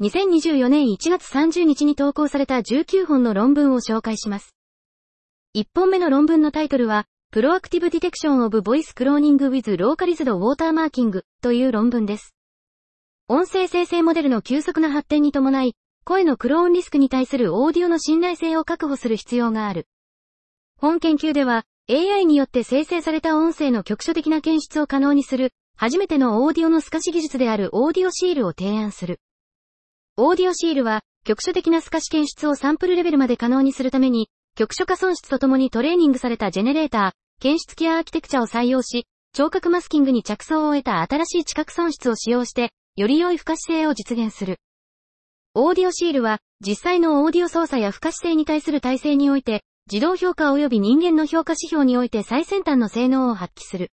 2024年1月30日に投稿された19本の論文を紹介します。1本目の論文のタイトルは、 Proactive Detection of Voice Cloning with localized watermarking という論文です。音声生成モデルの急速な発展に伴い、声のクローンリスクに対するオーディオの信頼性を確保する必要がある。本研究では、AI によって生成された音声の局所的な検出を可能にする、初めてのオーディオの透かし技術である AudioSeal を提案する。オーディオシールは、局所的な透かし検出をサンプルレベルまで可能にするために、局所化損失とともにトレーニングされたジェネレーター、検出ケアアーキテクチャを採用し、聴覚マスキングに着想を得た新しい知覚損失を使用して、より良い不可視性を実現する。オーディオシールは、実際のオーディオ操作や不可視性に対する体制において、自動評価及び人間の評価指標において最先端の性能を発揮する。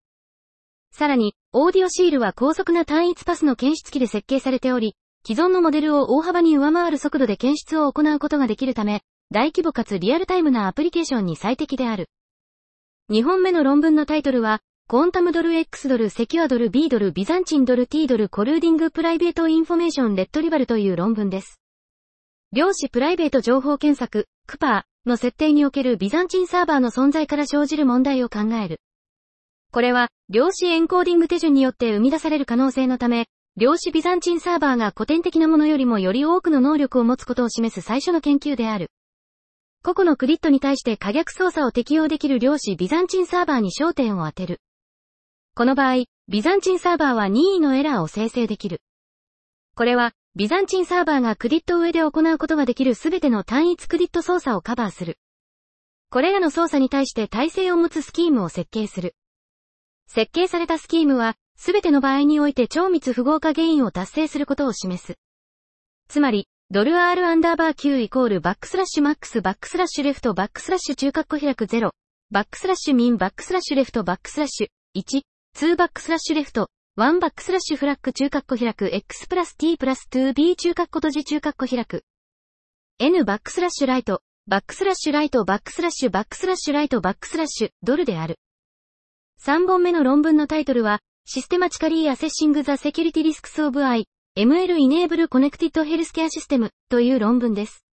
さらに、オーディオシールは高速な単一パスの検出機で設計されており、既存のモデルを大幅に上回る速度で検出を行うことができるため、大規模かつリアルタイムなアプリケーションに最適である。2本目の論文のタイトルは、コンタムドル X ドルセキュアドル B ドルビザンチンドル T ドルコルーディングプライベートインフォメーションレッドリバルという論文です。量子プライベート情報検索、クパーの設定におけるビザンチンサーバーの存在から生じる問題を考える。これは、量子エンコーディング手順によって生み出される可能性のため、量子ビザンチンサーバーが古典的なものよりもより多くの能力を持つことを示す最初の研究である。個々のクリットに対して可逆操作を適用できる量子ビザンチンサーバーに焦点を当てる。この場合、ビザンチンサーバーは任意のエラーを生成できる。これは、ビザンチンサーバーがクリット上で行うことができるすべての単一クリット操作をカバーする。これらの操作に対して耐性を持つスキームを設計する。設計されたスキームは、すべての場合において超密符号化原因を達成することを示す。つまり、ドル R アンダーバー Q イコールバックスラッシュマックスバックスラッシュレフトバックスラッシュ中括弧開く0、バックスラッシュミンバックスラッシュレフトバックスラッシュ1、2バックスラッシュレフト、1バックスラッシュフラッグ中括弧開く X プラス T プラス 2B 中括弧閉じ中括弧開く。N バックスラッシュライト、バックスラッシュライトバックスラッシュバックスラッシュライトバックスラッシュドルである。3本目の論文のタイトルは、 Systematically Assessing the Security Risks of AI、ML Enable Connected Healthcare System という論文です。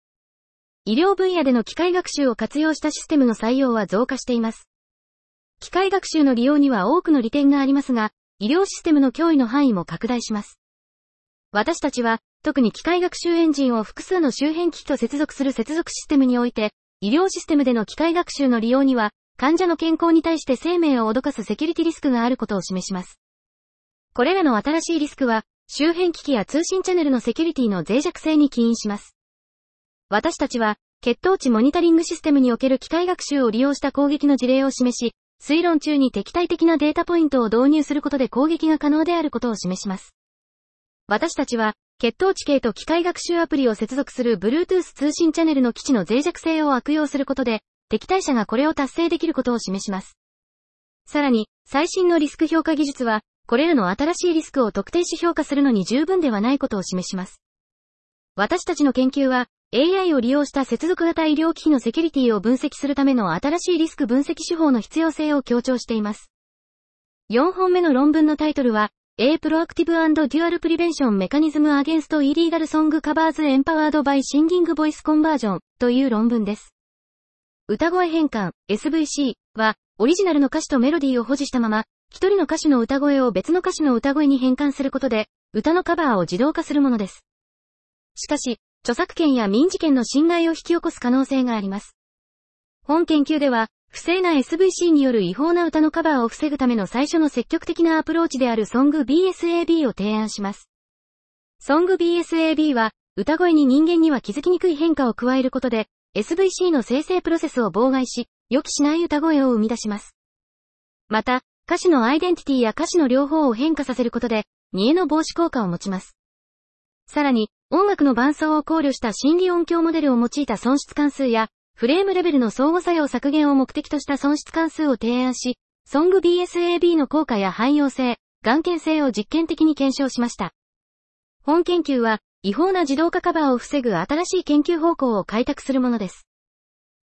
医療分野での機械学習を活用したシステムの採用は増加しています。機械学習の利用には多くの利点がありますが、医療システムの脅威の範囲も拡大します。私たちは、特に機械学習エンジンを複数の周辺機器と接続する接続システムにおいて、医療システムでの機械学習の利用には、患者の健康に対して生命を脅かすセキュリティリスクがあることを示します。これらの新しいリスクは、周辺機器や通信チャンネルのセキュリティの脆弱性に起因します。私たちは、血糖値モニタリングシステムにおける機械学習を利用した攻撃の事例を示し、推論中に敵対的なデータポイントを導入することで攻撃が可能であることを示します。私たちは、血糖値計と機械学習アプリを接続する Bluetooth 通信チャンネルの基地の脆弱性を悪用することで、敵対者がこれを達成できることを示します。さらに、最新のリスク評価技術は、これらの新しいリスクを特定し評価するのに十分ではないことを示します。私たちの研究は、AI を利用した接続型医療機器のセキュリティを分析するための新しいリスク分析手法の必要性を強調しています。4本目の論文のタイトルは、A Proactive and Dual Prevention Mechanism Against Illegal Song Covers Empowered by Singing Voice Conversion という論文です。歌声変換 SVC は、オリジナルの歌詞とメロディーを保持したまま、一人の歌手の歌声を別の歌手の歌声に変換することで、歌のカバーを自動化するものです。しかし、著作権や民事権の侵害を引き起こす可能性があります。本研究では、不正な SVC による違法な歌のカバーを防ぐための最初の積極的なアプローチであるソング BSAB を提案します。ソング BSAB は、歌声に人間には気づきにくい変化を加えることで、SVC の生成プロセスを妨害し、予期しない歌声を生み出します。また、歌詞のアイデンティティや歌詞の両方を変化させることで、見えの防止効果を持ちます。さらに、音楽の伴奏を考慮した心理音響モデルを用いた損失関数や、フレームレベルの相互作用削減を目的とした損失関数を提案し、ソング BSAB の効果や汎用性、眼見性を実験的に検証しました。本研究は、違法な自動化カバーを防ぐ新しい研究方向を開拓するものです。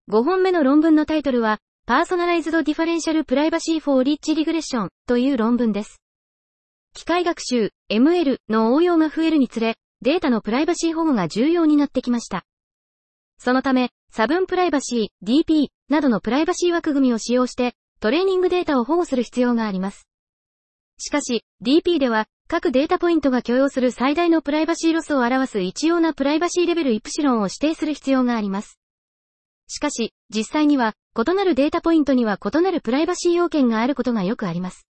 5本目の論文のタイトルは、Personalized Differential Privacy for Rich Regression という論文です。機械学習、ML の応用が増えるにつれ、データのプライバシー保護が重要になってきました。そのため、差分プライバシー、DP などのプライバシー枠組みを使用して、トレーニングデータを保護する必要があります。しかし、DP では、各データポイントが許容する最大のプライバシーロスを表す一様なプライバシーレベルイプシロンを指定する必要があります。しかし、実際には、異なるデータポイントには異なるプライバシー要件があることがよくあります。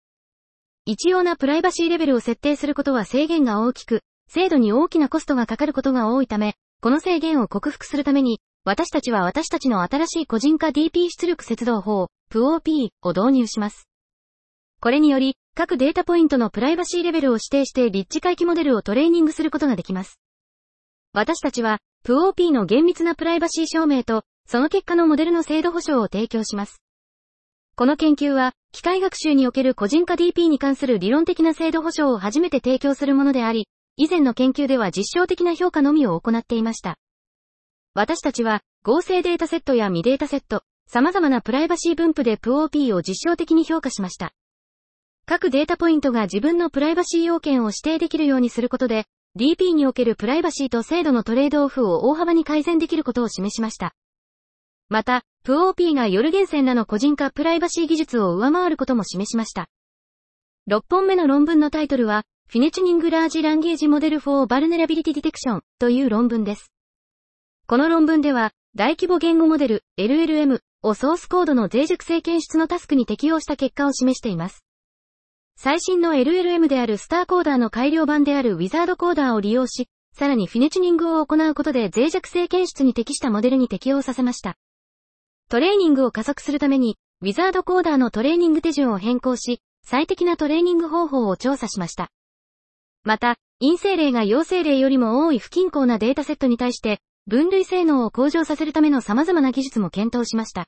一様なプライバシーレベルを設定することは制限が大きく、制度に大きなコストがかかることが多いため、この制限を克服するために、私たちは私たちの新しい個人化 DP 出力接動法、POP を導入します。これにより、各データポイントのプライバシーレベルを指定して立地回帰モデルをトレーニングすることができます。私たちは、POP の厳密なプライバシー証明と、その結果のモデルの精度保証を提供します。この研究は、機械学習における個人化 DP に関する理論的な精度保証を初めて提供するものであり、以前の研究では実証的な評価のみを行っていました。私たちは、合成データセットや未データセット、様々なプライバシー分布で POP を実証的に評価しました。各データポイントが自分のプライバシー要件を指定できるようにすることで、DP におけるプライバシーと精度のトレードオフを大幅に改善できることを示しました。また、POP がヨルゲンセンらの個人化プライバシー技術を上回ることも示しました。6本目の論文のタイトルは、フィネチュニングラージランゲージモデル for Vulnerability Detection という論文です。この論文では、大規模言語モデル LLM をソースコードの脆弱性検出のタスクに適用した結果を示しています。最新の LLM であるスターコーダーの改良版であるウィザードコーダーを利用し、さらにフィネチュニングを行うことで脆弱性検出に適したモデルに適用させました。トレーニングを加速するために、ウィザードコーダーのトレーニング手順を変更し、最適なトレーニング方法を調査しました。また、陰性例が陽性例よりも多い不均衡なデータセットに対して、分類性能を向上させるための様々な技術も検討しました。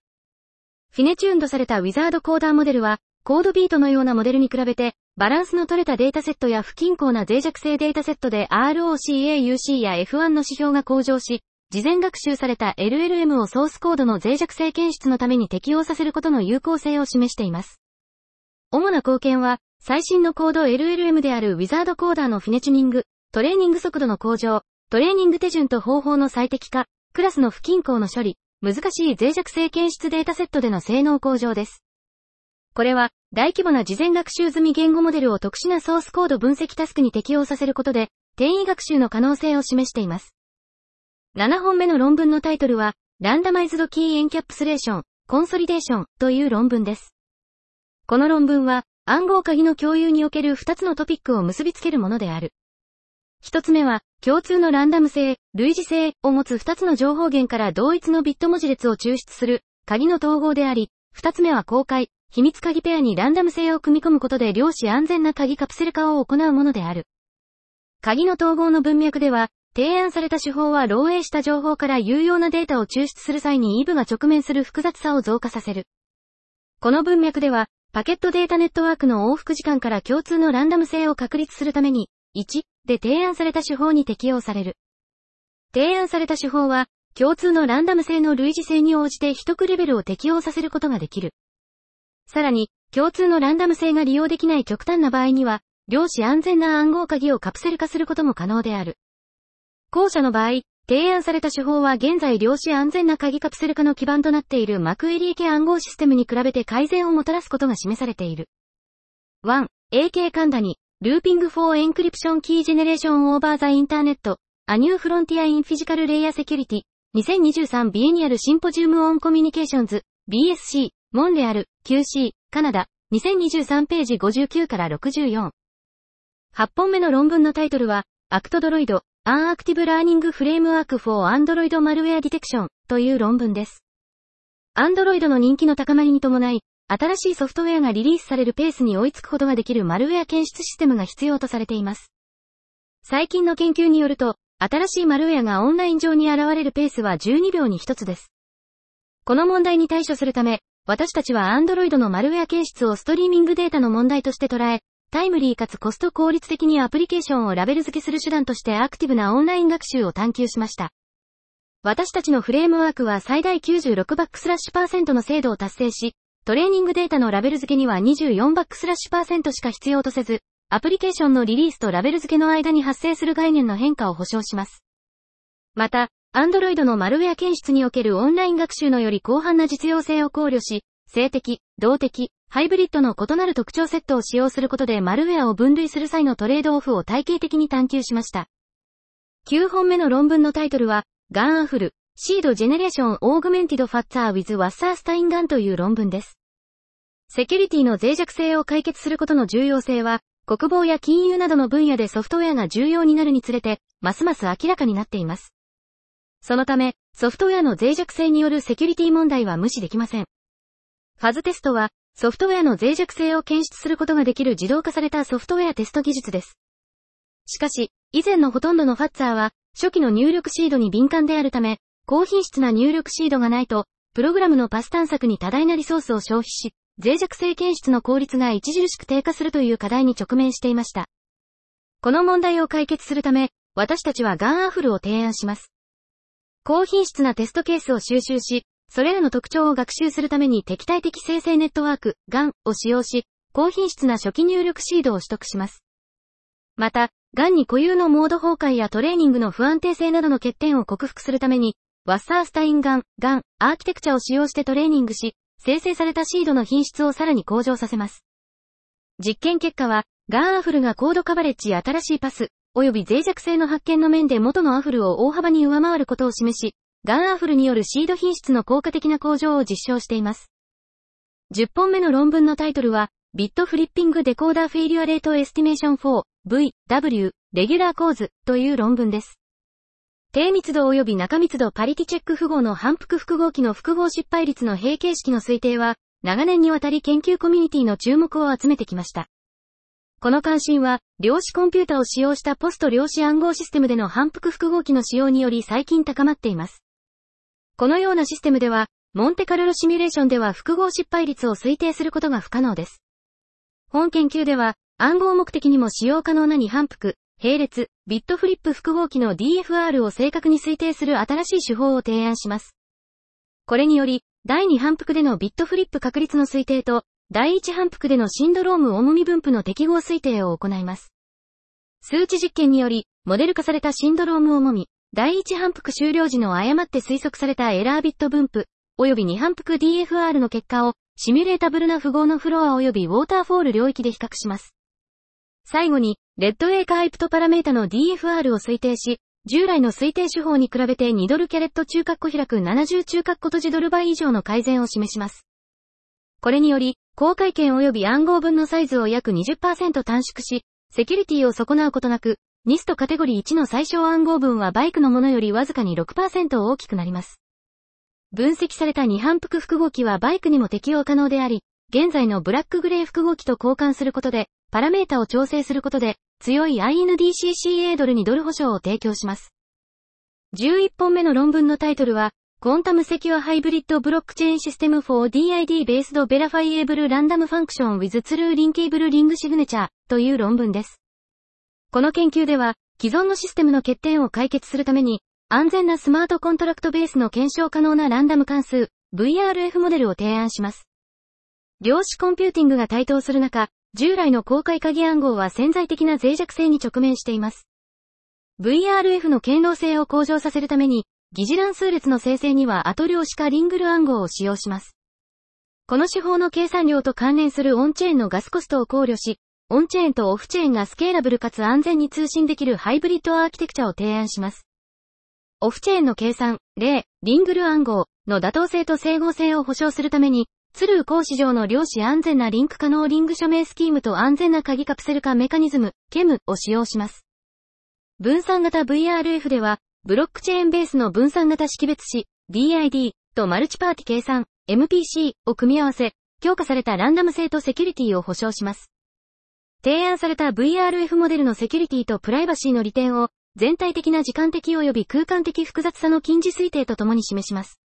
フィネチューンドされたウィザードコーダーモデルは、コードビートのようなモデルに比べて、バランスの取れたデータセットや不均衡な脆弱性データセットで ROCAUC や F1 の指標が向上し、事前学習された LLM をソースコードの脆弱性検出のために適用させることの有効性を示しています。主な貢献は、最新のコード LLM であるウィザードコーダーのフィネチュニング、トレーニング速度の向上、トレーニング手順と方法の最適化、クラスの不均衡の処理、難しい脆弱性検出データセットでの性能向上です。これは、大規模な事前学習済み言語モデルを特殊なソースコード分析タスクに適用させることで、転移学習の可能性を示しています。7本目の論文のタイトルは、 Randomized Key Encapsulation、Consolidation という論文です。この論文は、暗号鍵の共有における2つのトピックを結びつけるものである。一つ目は、共通のランダム性、類似性を持つ2つの情報源から同一のビット文字列を抽出する、鍵の統合であり、二つ目は公開、秘密鍵ペアにランダム性を組み込むことで量子安全な鍵カプセル化を行うものである。鍵の統合の文脈では、提案された手法は漏洩した情報から有用なデータを抽出する際にイブが直面する複雑さを増加させる。この文脈では、パケットデータネットワークの往復時間から共通のランダム性を確立するために、1で提案された手法に適用される。提案された手法は、共通のランダム性の類似性に応じて秘匿レベルを適用させることができる。さらに、共通のランダム性が利用できない極端な場合には、量子安全な暗号鍵をカプセル化することも可能である。後者の場合、提案された手法は現在量子安全な鍵カプセル化の基盤となっているマクエリー系暗号システムに比べて改善をもたらすことが示されている。1、AK Khandani、Looping for Encryption Key Generation Over the Internet, A New Frontier in Physical Layer Security, 2023 Biennial Symposium on Communications、BSC、Montreal、QC、カナダ、2023ページ59から64。8本目の論文のタイトルは、 ActDroid、An Active Learning Framework for Android Malware Detection という論文です。Android の人気の高まりに伴い、新しいソフトウェアがリリースされるペースに追いつくことができるマルウェア検出システムが必要とされています。最近の研究によると、新しいマルウェアがオンライン上に現れるペースは12秒に1つです。この問題に対処するため、私たちは Android のマルウェア検出をストリーミングデータの問題として捉え、タイムリーかつコスト効率的にアプリケーションをラベル付けする手段としてアクティブなオンライン学習を探求しました。私たちのフレームワークは最大96バックスラッシュパーセントの精度を達成し、トレーニングデータのラベル付けには24バックスラッシュパーセントしか必要とせず、アプリケーションのリリースとラベル付けの間に発生する概念の変化を保証します。また、Android のマルウェア検出におけるオンライン学習のより広範な実用性を考慮し、性的、動的、ハイブリッドの異なる特徴セットを使用することでマルウェアを分類する際のトレードオフを体系的に探求しました。9本目の論文のタイトルは、 GAN-AFL、Seed Generation Augmented Fuzzer with Wasserstein GAN という論文です。セキュリティの脆弱性を解決することの重要性は、国防や金融などの分野でソフトウェアが重要になるにつれて、ますます明らかになっています。そのため、ソフトウェアの脆弱性によるセキュリティ問題は無視できません。 Fuzz テストは、ソフトウェアの脆弱性を検出することができる自動化されたソフトウェアテスト技術です。しかし、以前のほとんどのファッツァーは、初期の入力シードに敏感であるため、高品質な入力シードがないと、プログラムのパス探索に多大なリソースを消費し、脆弱性検出の効率が著しく低下するという課題に直面していました。この問題を解決するため、私たちはガンアフルを提案します。高品質なテストケースを収集し、それらの特徴を学習するために敵対的生成ネットワーク、GAN を使用し、高品質な初期入力シードを取得します。また、GAN に固有のモード崩壊やトレーニングの不安定性などの欠点を克服するために、ワッサースタインガン、ガン、アーキテクチャを使用してトレーニングし、生成されたシードの品質をさらに向上させます。実験結果は、ガンアフルがコードカバレッジ新しいパス、及び脆弱性の発見の面で元のアフルを大幅に上回ることを示し、ガンアフルによるシード品質の効果的な向上を実証しています。10本目の論文のタイトルは、ビットフリッピングデコーダーフェイリュアレートエスティメーション4 V W レギュラー構図という論文です。低密度及び中密度パリティチェック符号の反復復号器の復号失敗率の閉形式の推定は、長年にわたり研究コミュニティの注目を集めてきました。この関心は、量子コンピュータを使用したポスト量子暗号システムでの反復復号器の使用により最近高まっています。このようなシステムでは、モンテカルロシミュレーションでは複合失敗率を推定することが不可能です。本研究では、暗号目的にも使用可能な2反復、並列、ビットフリップ複合機の DFR を正確に推定する新しい手法を提案します。これにより、第2反復でのビットフリップ確率の推定と、第1反復でのシンドローム重み分布の適合推定を行います。数値実験により、モデル化されたシンドローム重み、第一反復終了時の誤って推測されたエラービット分布、及び二反復 DFR の結果を、シミュレータブルな符号のフロア及びウォーターフォール領域で比較します。最後に、レッドエーカーイプトパラメータの DFR を推定し、従来の推定手法に比べて2ドルキャレット中括弧開く70中括弧閉じドル倍以上の改善を示します。これにより、公開権及び暗号分のサイズを約20%短縮し、セキュリティを損なうことなく、ニストカテゴリー1の最小暗号分はバイクのものよりわずかに6%大きくなります。分析された2反復複合機はバイクにも適用可能であり、現在のブラックグレー複合機と交換することで、パラメータを調整することで、強い INDCCA ドルにドル保証を提供します。11本目の論文のタイトルは、コンタムセキュアハイブリッドブロックチェーンシステム for DID based verifiable random function with true linkable ring signature という論文です。この研究では、既存のシステムの欠点を解決するために、安全なスマートコントラクトベースの検証可能なランダム関数、VRF モデルを提案します。量子コンピューティングが台頭する中、従来の公開鍵暗号は潜在的な脆弱性に直面しています。VRF の堅牢性を向上させるために、疑似乱数列の生成には後量子化 Ring-LWE 暗号を使用します。この手法の計算量と関連するオンチェーンのガスコストを考慮し、オンチェーンとオフチェーンがスケーラブルかつ安全に通信できるハイブリッドアーキテクチャを提案します。オフチェーンの計算、例、リングル暗号の妥当性と整合性を保証するために、ツルー講師上の量子安全なリンク可能リング署名スキームと安全な鍵カプセル化メカニズム、ケムを使用します。分散型 VRF では、ブロックチェーンベースの分散型識別子、DID とマルチパーティ計算、MPC を組み合わせ、強化されたランダム性とセキュリティを保証します。提案された VRF モデルのセキュリティとプライバシーの利点を全体的な時間的及び空間的複雑さの近似推定とともに示します。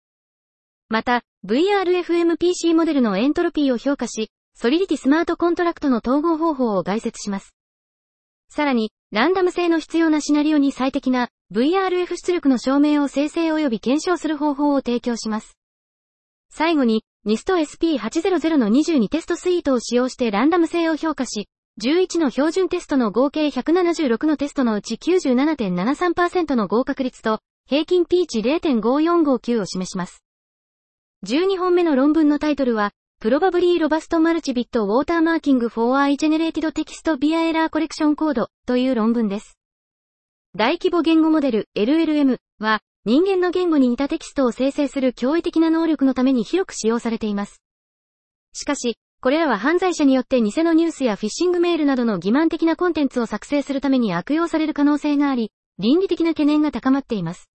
また、VRFMPC モデルのエントロピーを評価し、 Solidity スマートコントラクトの統合方法を概説します。さらに、ランダム性の必要なシナリオに最適な VRF 出力の証明を生成及び検証する方法を提供します。最後に、NIST SP800 の22テストスイートを使用してランダム性を評価し、11の標準テストの合計176のテストのうち97.73%の合格率と、平均ピーチ0.5459を示します。12本目の論文のタイトルは、Probably Robust Multibit Watermarking for I Generated Text via Error Correction Code という論文です。大規模言語モデル LLM は人間の言語に似たテキストを生成する驚異的な能力のために広く使用されています。しかし、これらは犯罪者によって偽のニュースやフィッシングメールなどの欺瞞的なコンテンツを作成するために悪用される可能性があり、倫理的な懸念が高まっています。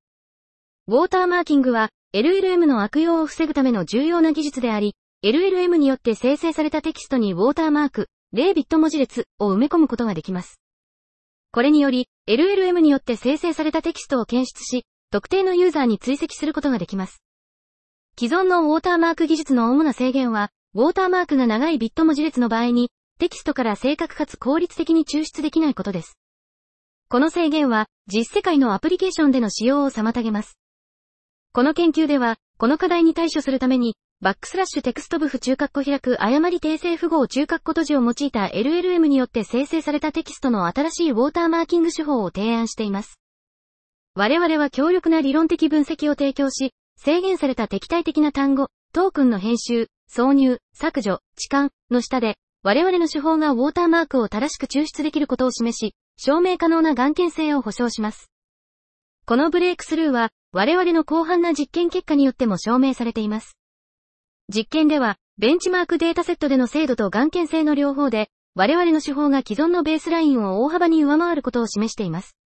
ウォーターマーキングは LLM の悪用を防ぐための重要な技術であり、LLM によって生成されたテキストにウォーターマーク、0ビット文字列を埋め込むことができます。これにより、LLM によって生成されたテキストを検出し、特定のユーザーに追跡することができます。既存のウォーターマーク技術の主な制限は、ウォーターマークが長いビット文字列の場合に、テキストから正確かつ効率的に抽出できないことです。この制限は、実世界のアプリケーションでの使用を妨げます。この研究では、この課題に対処するために、バックスラッシュテクスト部符中括弧開く誤り訂正符号中括弧閉じを用いた LLM によって生成されたテキストの新しいウォーターマーキング手法を提案しています。我々は強力な理論的分析を提供し、制限された敵対的な単語、トークンの編集、挿入、削除、置換の下で、我々の手法がウォーターマークを正しく抽出できることを示し、証明可能な眼見性を保証します。このブレイクスルーは、我々の広範な実験結果によっても証明されています。実験では、ベンチマークデータセットでの精度と眼見性の両方で、我々の手法が既存のベースラインを大幅に上回ることを示しています。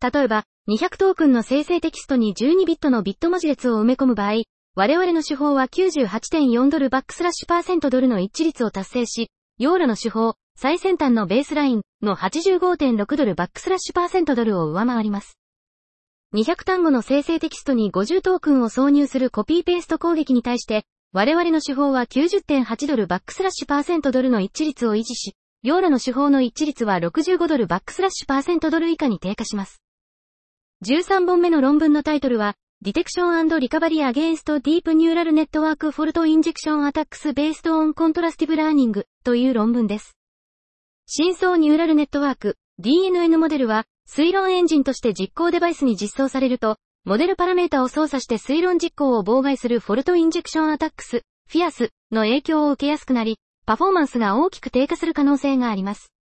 例えば、200トークンの生成テキストに12ビットのビット文字列を埋め込む場合、我々の手法は98.4ドルバックスラッシュパーセントドルの一致率を達成し、ヨーラの手法、最先端のベースラインの85.6ドルバックスラッシュパーセントドルを上回ります。200単語の生成テキストに50トークンを挿入するコピーペースト攻撃に対して、我々の手法は90.8ドルバックスラッシュパーセントドルの一致率を維持し、ヨーラの手法の一致率は65ドルバックスラッシュパーセントドル以下に低下します。13本目の論文のタイトルは、Detection and Recovery Against Deep Neural Network Fault Injection Attacks Based on Contrastive Learning という論文です。深層ニューラルネットワーク DNN モデルは推論エンジンとして実行デバイスに実装されると、モデルパラメータを操作して推論実行を妨害するフォルトインジェクションアタックス、フィアスの影響を受けやすくなり、パフォーマンスが大きく低下する可能性があります。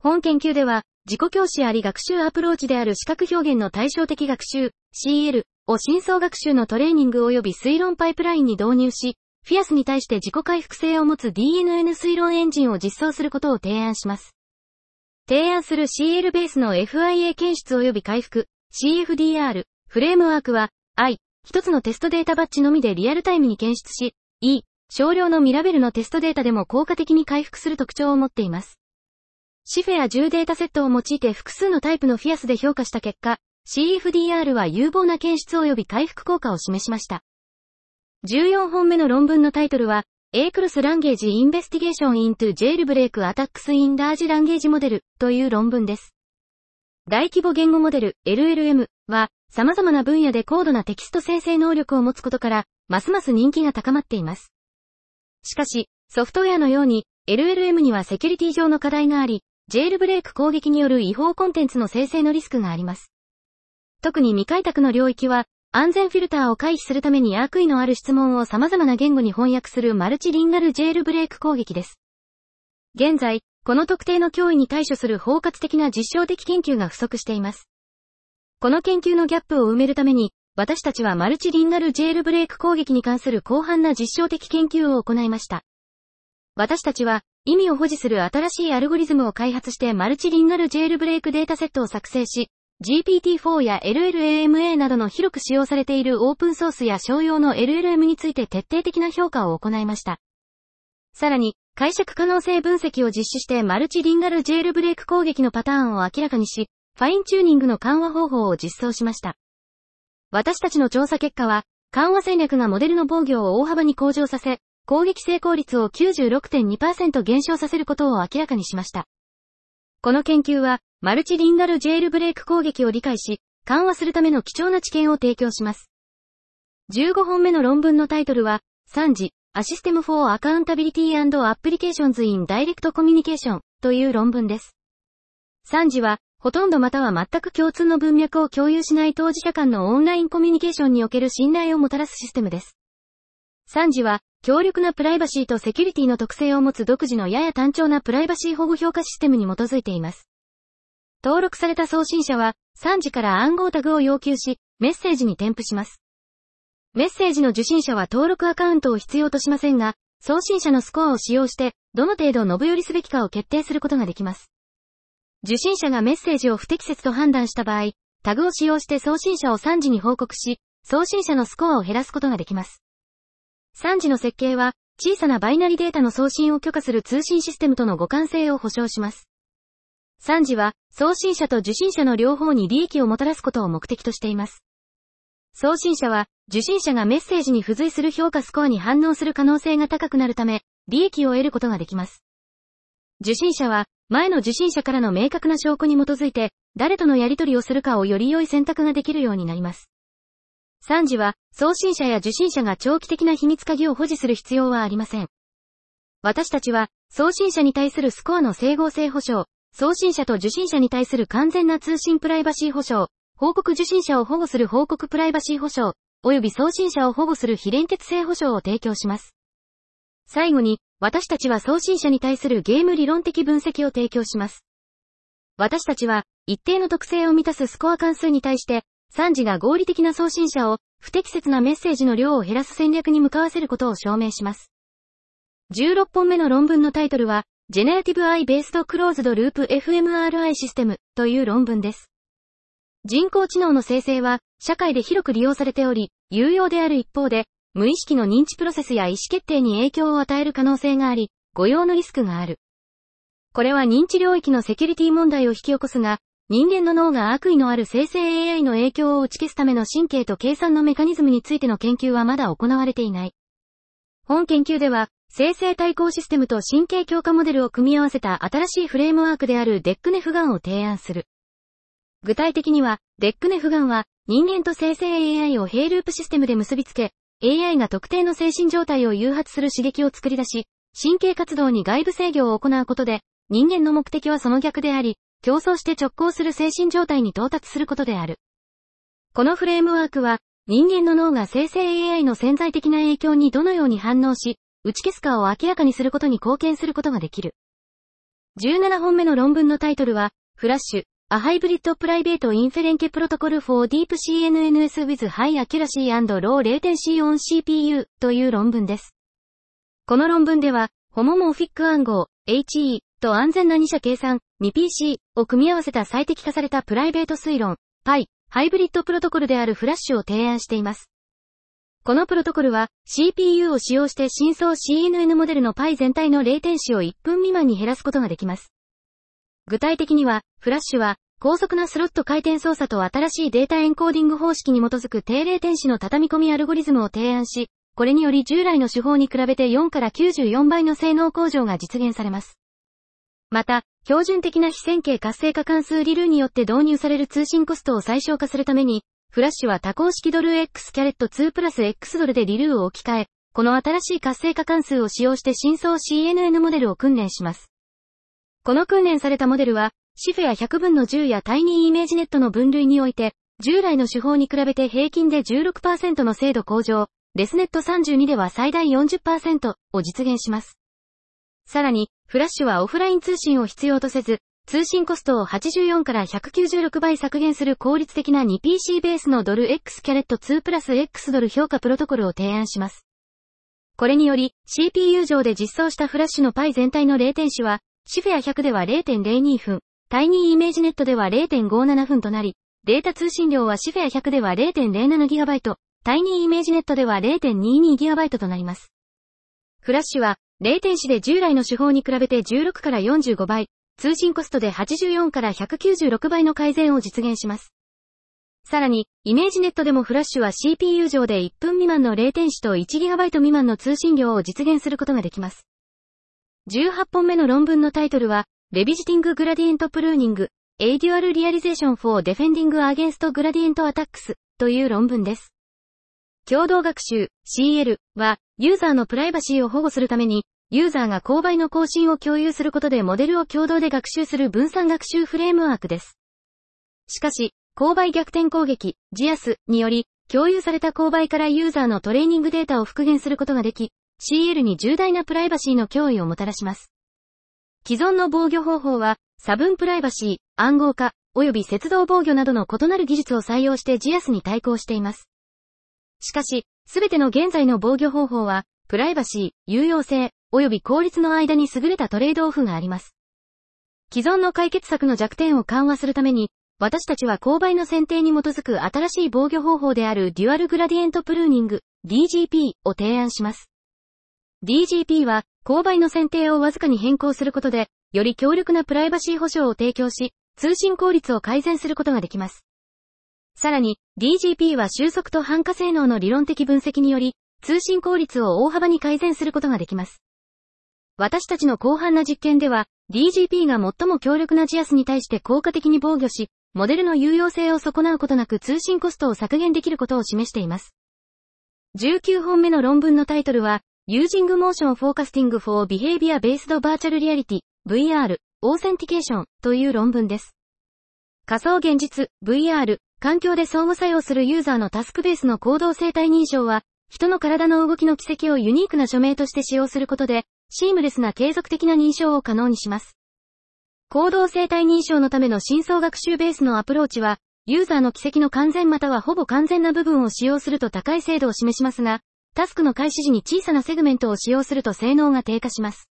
本研究では、自己教師あり学習アプローチである視覚表現の対照的学習、CL を深層学習のトレーニング及び推論パイプラインに導入し、フィアスに対して自己回復性を持つ DNN 推論エンジンを実装することを提案します。提案する CL ベースの FIA 検出及び回復、CFDR、フレームワークは、I、一つのテストデータバッチのみでリアルタイムに検出し、E、少量の未ラベルのテストデータでも効果的に回復する特徴を持っています。 CIFAR 10データセットを用いて複数のタイプの FIAs で評価した結果、CFDR は有望な検出及び回復効果を示しました。14本目の論文のタイトルは、A クロスランゲージインベスティゲーションイントゥジェールブレイクアタックスインラージランゲージモデルという論文です。大規模言語モデル LLM は様々な分野で高度なテキスト生成能力を持つことから、ますます人気が高まっています。しかし、ソフトウェアのように LLM にはセキュリティ上の課題があり、ジェールブレイク攻撃による違法コンテンツの生成のリスクがあります。特に未開拓の領域は、安全フィルターを回避するために悪意のある質問を様々な言語に翻訳するマルチリンガルジェールブレイク攻撃です。現在、この特定の脅威に対処する包括的な実証的研究が不足しています。この研究のギャップを埋めるために、私たちはマルチリンガルジェールブレイク攻撃に関する広範な実証的研究を行いました。私たちは、意味を保持する新しいアルゴリズムを開発してマルチリンガルジェールブレイクデータセットを作成し、GPT-4 や LLAMA などの広く使用されているオープンソースや商用の LLM について徹底的な評価を行いました。さらに、解釈可能性分析を実施してマルチリンガルジェールブレイク攻撃のパターンを明らかにし、ファインチューニングの緩和方法を実装しました。私たちの調査結果は、緩和戦略がモデルの防御を大幅に向上させ、攻撃成功率を96.2%減少させることを明らかにしました。この研究は、マルチリンガルジェールブレイク攻撃を理解し、緩和するための貴重な知見を提供します。15本目の論文のタイトルは、3次、A System for Accountability and Applications in Direct Communication という論文です。3次は、ほとんどまたは全く共通の文脈を共有しない当事者間のオンラインコミュニケーションにおける信頼をもたらすシステムです。3次は、強力なプライバシーとセキュリティの特性を持つ独自のやや単調なプライバシー保護評価システムに基づいています。登録された送信者は、3次から暗号タグを要求し、メッセージに添付します。メッセージの受信者は登録アカウントを必要としませんが、送信者のスコアを使用して、どの程度信寄りすべきかを決定することができます。受信者がメッセージを不適切と判断した場合、タグを使用して送信者を3時に報告し、送信者のスコアを減らすことができます。3時の設計は、小さなバイナリデータの送信を許可する通信システムとの互換性を保証します。3時は、送信者と受信者の両方に利益をもたらすことを目的としています。送信者は、受信者がメッセージに付随する評価スコアに反応する可能性が高くなるため、利益を得ることができます。受信者は、前の受信者からの明確な証拠に基づいて、誰とのやり取りをするかをより良い選択ができるようになります。3時は、送信者や受信者が長期的な秘密鍵を保持する必要はありません。私たちは、送信者に対するスコアの整合性保証、送信者と受信者に対する完全な通信プライバシー保証、報告受信者を保護する報告プライバシー保証、及び送信者を保護する非連結性保証を提供します。最後に、私たちは送信者に対するゲーム理論的分析を提供します。私たちは、一定の特性を満たすスコア関数に対して、3時が合理的な送信者を、不適切なメッセージの量を減らす戦略に向かわせることを証明します。16本目の論文のタイトルは、Generative Eye Based Closed Loop fMRI System という論文です。人工知能の生成は、社会で広く利用されており、有用である一方で、無意識の認知プロセスや意思決定に影響を与える可能性があり、誤用のリスクがある。これは認知領域のセキュリティ問題を引き起こすが、人間の脳が悪意のある生成 AI の影響を打ち消すための神経と計算のメカニズムについての研究はまだ行われていない。本研究では、生成対抗システムと神経強化モデルを組み合わせた新しいフレームワークであるデックネフガンを提案する。具体的には、デックネフガンは、人間と生成 AI を並ループシステムで結びつけ、AI が特定の精神状態を誘発する刺激を作り出し、神経活動に外部制御を行うことで、人間の目的はその逆であり、競争して直行する精神状態に到達することである。このフレームワークは、人間の脳が生成 AI の潜在的な影響にどのように反応し、打ち消すかを明らかにすることに貢献することができる。17本目の論文のタイトルは、フラッシュ、A Hybrid Private Inference Protocol for Deep CNNS with High Accuracy and Low Latency on CPU という論文です。この論文では、ホモモフィック暗号、HE と安全な二者計算、2PC を組み合わせた最適化されたプライベート推論、Pi、ハイブリッドプロトコルであるフラッシュを提案しています。このプロトコルは CPU を使用して真相 CNN モデルの Pi 全体のレイテンシを1分未満に減らすことができます。具体的には、フラッシュは高速なスロット回転操作と新しいデータエンコーディング方式に基づく低霊天使の畳み込みアルゴリズムを提案し、これにより従来の手法に比べて4から94倍の性能向上が実現されます。また、標準的な非線形活性化関数 ReLU によって導入される通信コストを最小化するために、フラッシュは多項式ドル X キャレット2プラス X ドルで ReLU を置き換え、この新しい活性化関数を使用して真相 CNN モデルを訓練します。この訓練されたモデルは、 CIFAR 100分の10や Tiny ImageNet の分類において、従来の手法に比べて平均で16%の精度向上、 ResNet 32では最大40%を実現します。さらに、フラッシュはオフライン通信を必要とせず、通信コストを84から196倍削減する効率的な 2PC ベースのドル X キャレット2プラス X ドル評価プロトコルを提案します。これにより、CPU 上で実装したフラッシュの Pi 全体の0点子は、シフェア100では0.02分、 Tiny ImageNet では0.57分となり、データ通信量は CIFAR 100では 0.07GB、 Tiny ImageNet では 0.22GB となります。フラッシュは、レイテンシで従来の手法に比べて16から45倍、通信コストで84から196倍の改善を実現します。さらに、 ImageNet でもフラッシュは CPU 上で1分未満のレイテンシと 1GB 未満の通信量を実現することができます。18本目の論文のタイトルは、Revisiting Gradient Pruning, A Dual Realization for Defending Against Gradient Attacks という論文です。共同学習 CL は、ユーザーのプライバシーを保護するために、ユーザーが勾配の更新を共有することでモデルを共同で学習する分散学習フレームワークです。しかし、勾配逆転攻撃、ジアスにより、共有された勾配からユーザーのトレーニングデータを復元することができ、CL に重大なプライバシーの脅威をもたらします。既存の防御方法は、差分プライバシー、暗号化、及び接動防御などの異なる技術を採用してジアスに対抗しています。しかし、すべての現在の防御方法は、プライバシー、有用性、及び効率の間に優れたトレードオフがあります。既存の解決策の弱点を緩和するために、私たちは勾配の選定に基づく新しい防御方法であるデュアルグラディエントプルーニング、DGP を提案します。DGP は、勾配の選定をわずかに変更することで、より強力なプライバシー保障を提供し、通信効率を改善することができます。さらに、DGP は収束と反化性能の理論的分析により、通信効率を大幅に改善することができます。私たちの広範な実験では、DGP が最も強力なジアスに対して効果的に防御し、モデルの有用性を損なうことなく通信コストを削減できることを示しています。19本目の論文のタイトルは、Using Motion Forecasting for Behavior Based Virtual Reality, VR, Authentication という論文です。仮想現実、VR、環境で相互作用するユーザーのタスクベースの行動生態認証は、人の体の動きの軌跡をユニークな署名として使用することで、シームレスな継続的な認証を可能にします。行動生態認証のための深層学習ベースのアプローチは、ユーザーの軌跡の完全またはほぼ完全な部分を使用すると高い精度を示しますが、タスクの開始時に小さなセグメントを使用すると性能が低下します。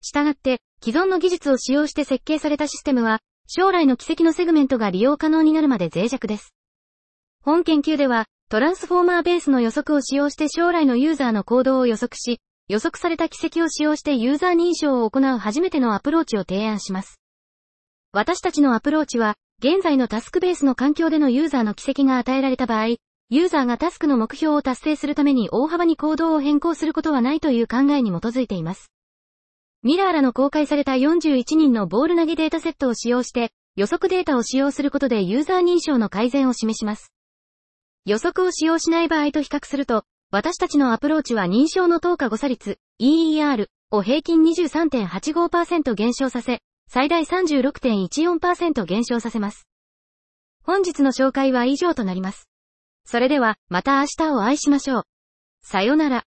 したがって、既存の技術を使用して設計されたシステムは、将来の軌跡のセグメントが利用可能になるまで脆弱です。本研究では、トランスフォーマーベースの予測を使用して将来のユーザーの行動を予測し、予測された軌跡を使用してユーザー認証を行う初めてのアプローチを提案します。私たちのアプローチは、現在のタスクベースの環境でのユーザーの軌跡が与えられた場合、ユーザーがタスクの目標を達成するために大幅に行動を変更することはないという考えに基づいています。ミラーらの公開された41人のボール投げデータセットを使用して、予測データを使用することでユーザー認証の改善を示します。予測を使用しない場合と比較すると、私たちのアプローチは認証の等価誤差率、EER を平均23.85%減少させ、最大36.14%減少させます。本日の紹介は以上となります。それでは、また明日をお会いしましょう。さよなら。